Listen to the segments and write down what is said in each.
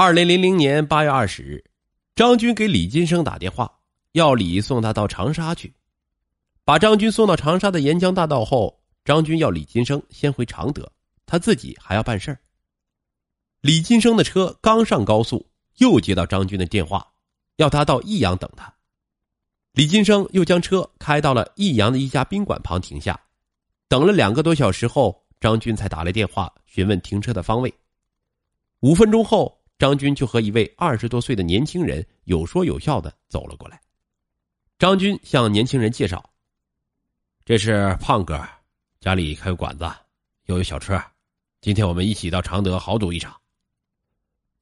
二零零零年八月二十日，张军给李金生打电话，要李送他到长沙去。把张军送到长沙的沿江大道后，张军要李金生先回常德，他自己还要办事儿。李金生的车刚上高速，又接到张军的电话，要他到益阳等他。李金生又将车开到了益阳的一家宾馆旁停下，等了两个多小时后，张军才打来电话询问停车的方位。五分钟后。张军就和一位二十多岁的年轻人有说有笑的走了过来。张军向年轻人介绍：“这是胖哥，家里开个馆子，又有小车，今天我们一起到常德豪赌一场。”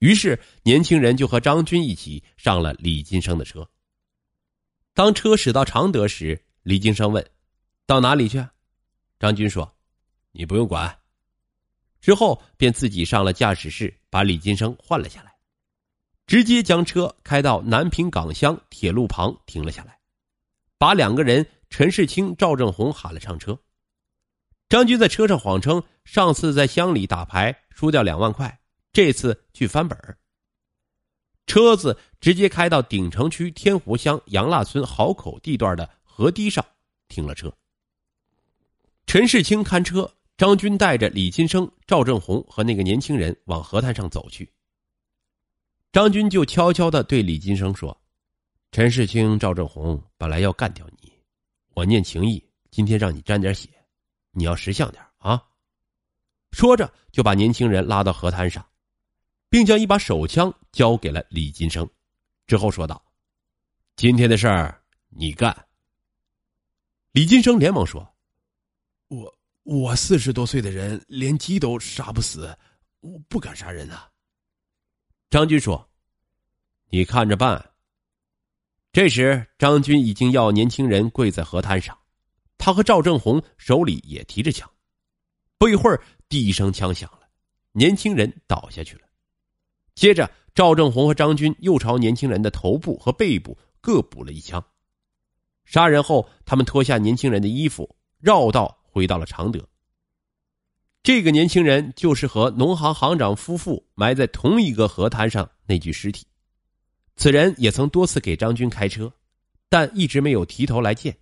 于是年轻人就和张军一起上了李金生的车。当车驶到常德时，李金生问：“到哪里去？”张军说：“你不用管。”之后便自己上了驾驶室，把李金生换了下来，直接将车开到南平港乡铁路旁停了下来，把两个人陈世清、赵正红喊了上车。张军在车上谎称上次在乡里打牌输掉两万块，这次去翻本车子直接开到鼎城区天湖乡杨腊村好口地段的河堤上停了车。陈世清看车。张军带着李金生、赵正红和那个年轻人往河滩上走去。张军就悄悄的对李金生说：“陈世清、赵正红本来要干掉你，我念情义，今天让你沾点血，你要识相点啊！”说着，就把年轻人拉到河滩上，并将一把手枪交给了李金生，之后说道：“今天的事儿你干。”李金生连忙说：“我。”我四十多岁的人，连鸡都杀不死，我不敢杀人啊。张军说：“你看着办。”这时，张军已经要年轻人跪在河滩上，他和赵正红手里也提着枪。不一会儿，第一声枪响了，年轻人倒下去了。接着，赵正红和张军又朝年轻人的头部和背部各补了一枪。杀人后，他们脱下年轻人的衣服，绕道。回到了常德。这个年轻人就是和农行行长夫妇埋在同一个河滩上那具尸体。此人也曾多次给张军开车，但一直没有提头来见。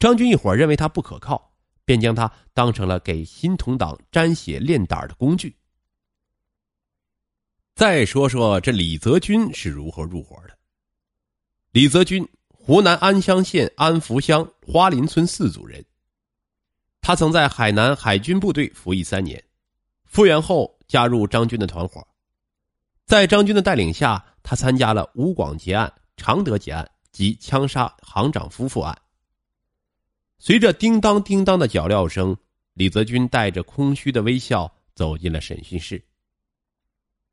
张军一伙认为他不可靠，便将他当成了给新同党沾血练胆的工具。再说说这李泽军是如何入伙的。李泽军，湖南安乡县安福乡花林村四组人。他曾在海南海军部队服役三年，复员后加入张军的团伙，在张军的带领下，他参加了吴广劫案、常德劫案及枪杀行长夫妇案。随着叮当叮当的脚镣声，李泽军带着空虚的微笑走进了审讯室。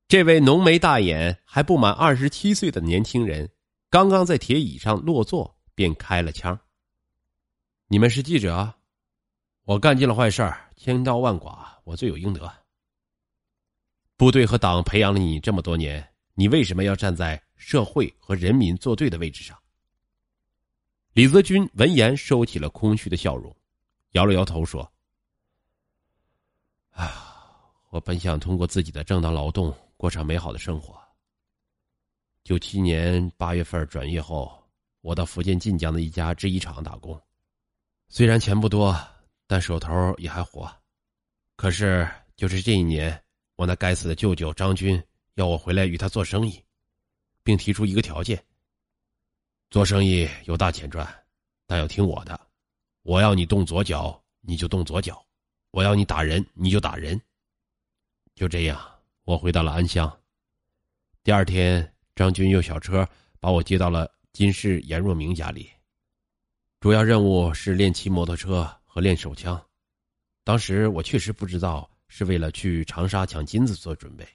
这位浓眉大眼、还不满二十七岁的年轻人，刚刚在铁椅上落座，便开了枪：“你们是记者？”我干尽了坏事千刀万剐，我罪有应得。部队和党培养了你这么多年，你为什么要站在社会和人民作对的位置上？李泽军闻言收起了空虚的笑容，摇了摇头说：“啊，我本想通过自己的正当劳动过上美好的生活。九七年八月份转业后，我到福建晋江的一家制衣厂打工，虽然钱不多。”但手头也还活，可是就是这一年，我那该死的舅舅张军要我回来与他做生意，并提出一个条件：做生意有大钱赚，但要听我的，我要你动左脚你就动左脚，我要你打人你就打人。就这样，我回到了安乡。第二天，张军用小车把我接到了金氏严若明家里，主要任务是练骑摩托车。和练手枪，当时我确实不知道是为了去长沙抢金子做准备。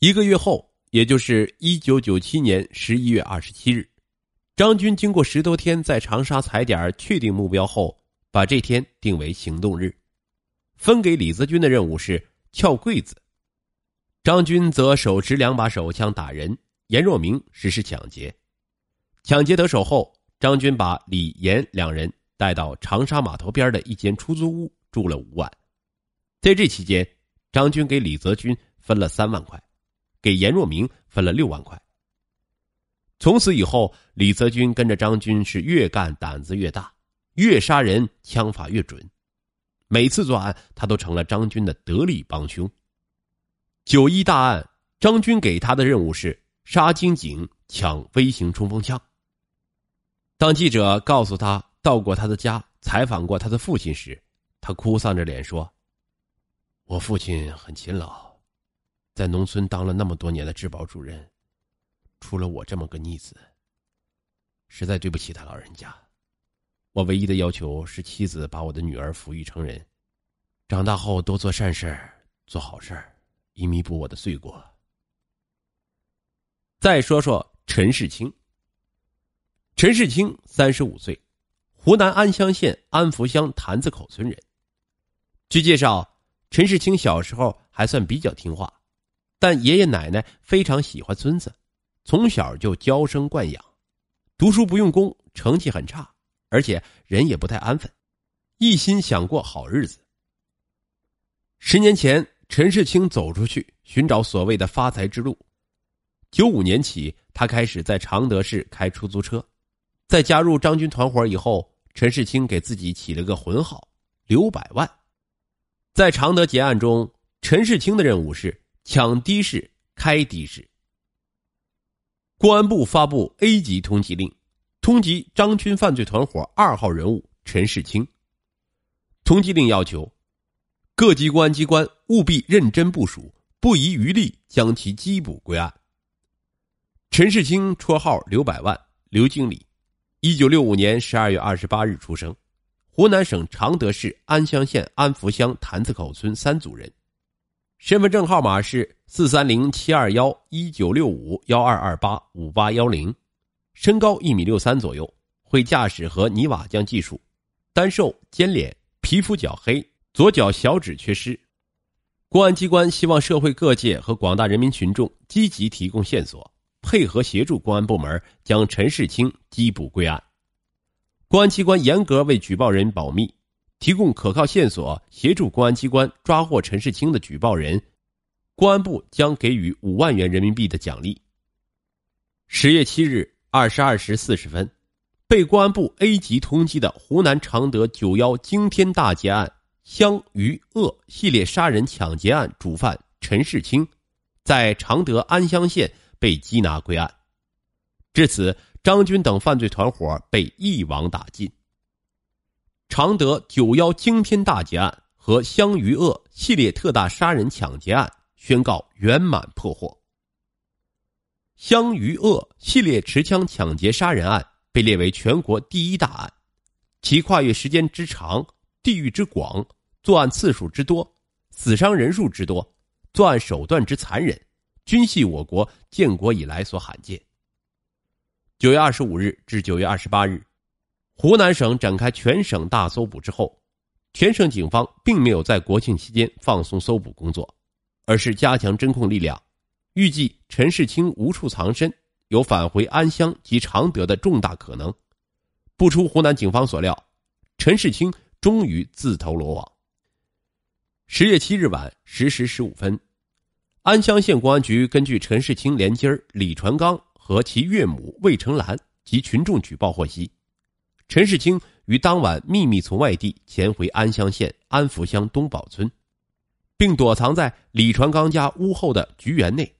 一个月后，也就是一九九七年十一月二十七日，张军经过十多天在长沙踩点确定目标后，把这天定为行动日，分给李泽军的任务是撬柜子，张军则手持两把手枪打人，严若明实施抢劫。抢劫得手后，张军把李严两人。带到长沙码头边的一间出租屋住了五晚，在这期间，张军给李泽军分了三万块，给严若明分了六万块。从此以后，李泽军跟着张军是越干胆子越大，越杀人枪法越准。每次作案，他都成了张军的得力帮凶。九一大案，张军给他的任务是杀金警、抢微型冲锋枪。当记者告诉他到过他的家，采访过他的父亲时，他哭丧着脸说：“我父亲很勤劳，在农村当了那么多年的治保主任，出了我这么个逆子，实在对不起他老人家。我唯一的要求是妻子把我的女儿抚育成人，长大后多做善事做好事以弥补我的罪过。”再说说陈世清。陈世清三十五岁，湖南安乡县安福乡坛子口村人。据介绍，陈世清小时候还算比较听话，但爷爷奶奶非常喜欢孙子，从小就娇生惯养，读书不用功，成绩很差，而且人也不太安分，一心想过好日子。十年前，陈世清走出去寻找所谓的发财之路。九五年起，他开始在常德市开出租车，在加入张军团伙以后，陈世清给自己起了个浑号“刘百万”。在常德劫案中，陈世清的任务是抢的士、开的士。公安部发布 A 级通缉令，通缉张军犯罪团伙二号人物陈世清。通缉令要求，各级公安机关务必认真部署，不遗余力将其缉捕归案。陈世清绰号刘百万，刘经理，一九六五年十二月二十八日出生。湖南省常德市安乡县安福乡坛子口村三组人，身份证号码是四三零七二幺一九六五幺二二八五八幺零，身高一米六三左右，会驾驶和泥瓦匠技术，单瘦尖脸，皮肤较黑，左脚小指缺失。公安机关希望社会各界和广大人民群众积极提供线索，配合协助公安部门将陈世清缉捕归案。公安机关严格为举报人保密，提供可靠线索，协助公安机关抓获陈世清的举报人，公安部将给予五万元人民币的奖励。十月七日二十二时四十分，被公安部 A 级通缉的湖南常德九幺惊天大劫案湘渝鄂系列杀人抢劫案主犯陈世清，在常德安乡县被缉拿归案。至此。张军等犯罪团伙被一网打尽。常德九幺惊天大劫案和湘渝鄂系列特大杀人抢劫案宣告圆满破获。湘渝鄂系列持枪抢劫杀人案被列为全国第一大案，其跨越时间之长、地域之广、作案次数之多、死伤人数之多、作案手段之残忍，均系我国建国以来所罕见。九月二十五日至九月二十八日，湖南省展开全省大搜捕之后，全省警方并没有在国庆期间放松搜捕工作，而是加强侦控力量。预计陈世清无处藏身，有返回安乡及常德的重大可能。不出湖南警方所料，陈世清终于自投罗网。十月七日晚十时十五分，安乡县公安局根据陈世清连襟李传刚。和其岳母魏成兰及群众举报获悉，陈世清于当晚秘密从外地潜回安乡县安福乡东堡村，并躲藏在李传刚家屋后的菊园内。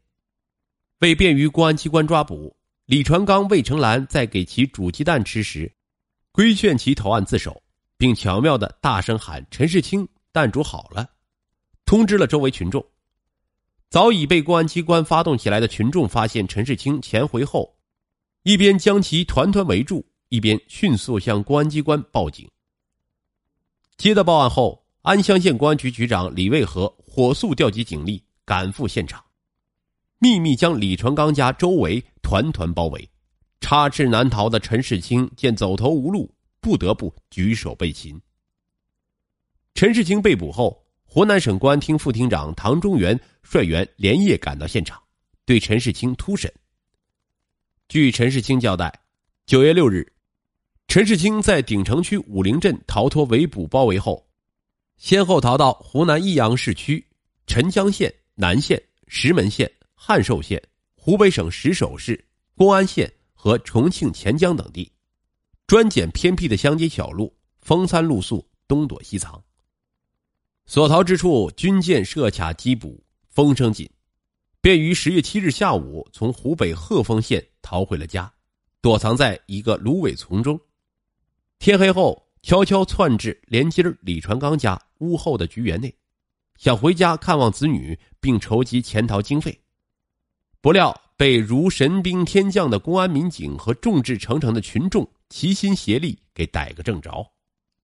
为便于公安机关抓捕，李传刚、魏成兰在给其煮鸡蛋吃时，规劝其投案自首，并巧妙的大声喊：“陈世清，蛋煮好了！”通知了周围群众。早已被公安机关发动起来的群众发现陈世清潜回后，一边将其团团围住，一边迅速向公安机关报警。接到报案后，安乡县公安局局长李卫和火速调集警力赶赴现场，秘密将李传刚家周围团团包围。插翅难逃的陈世清见走投无路，不得不举手被擒。陈世清被捕后。湖南省公安厅副厅长唐中原率员连夜赶到现场，对陈世清突审。据陈世清交代，九月六日，陈世清在鼎城区武陵镇逃脱围捕包围后，先后逃到湖南益阳市区、澄江县、南县、石门县、汉寿县、湖北省石首市、公安县和重庆黔江等地，专拣偏僻的乡间小路，风餐露宿，东躲西藏。所逃之处，军舰设卡缉捕，风声紧，便于十月七日下午从湖北鹤峰县逃回了家，躲藏在一个芦苇丛中。天黑后，悄悄窜至连襟李传刚家屋后的菊园内。想回家看望子女，并筹集潜逃经费，不料被如神兵天将的公安民警和众志成城的群众齐心协力给逮个正着。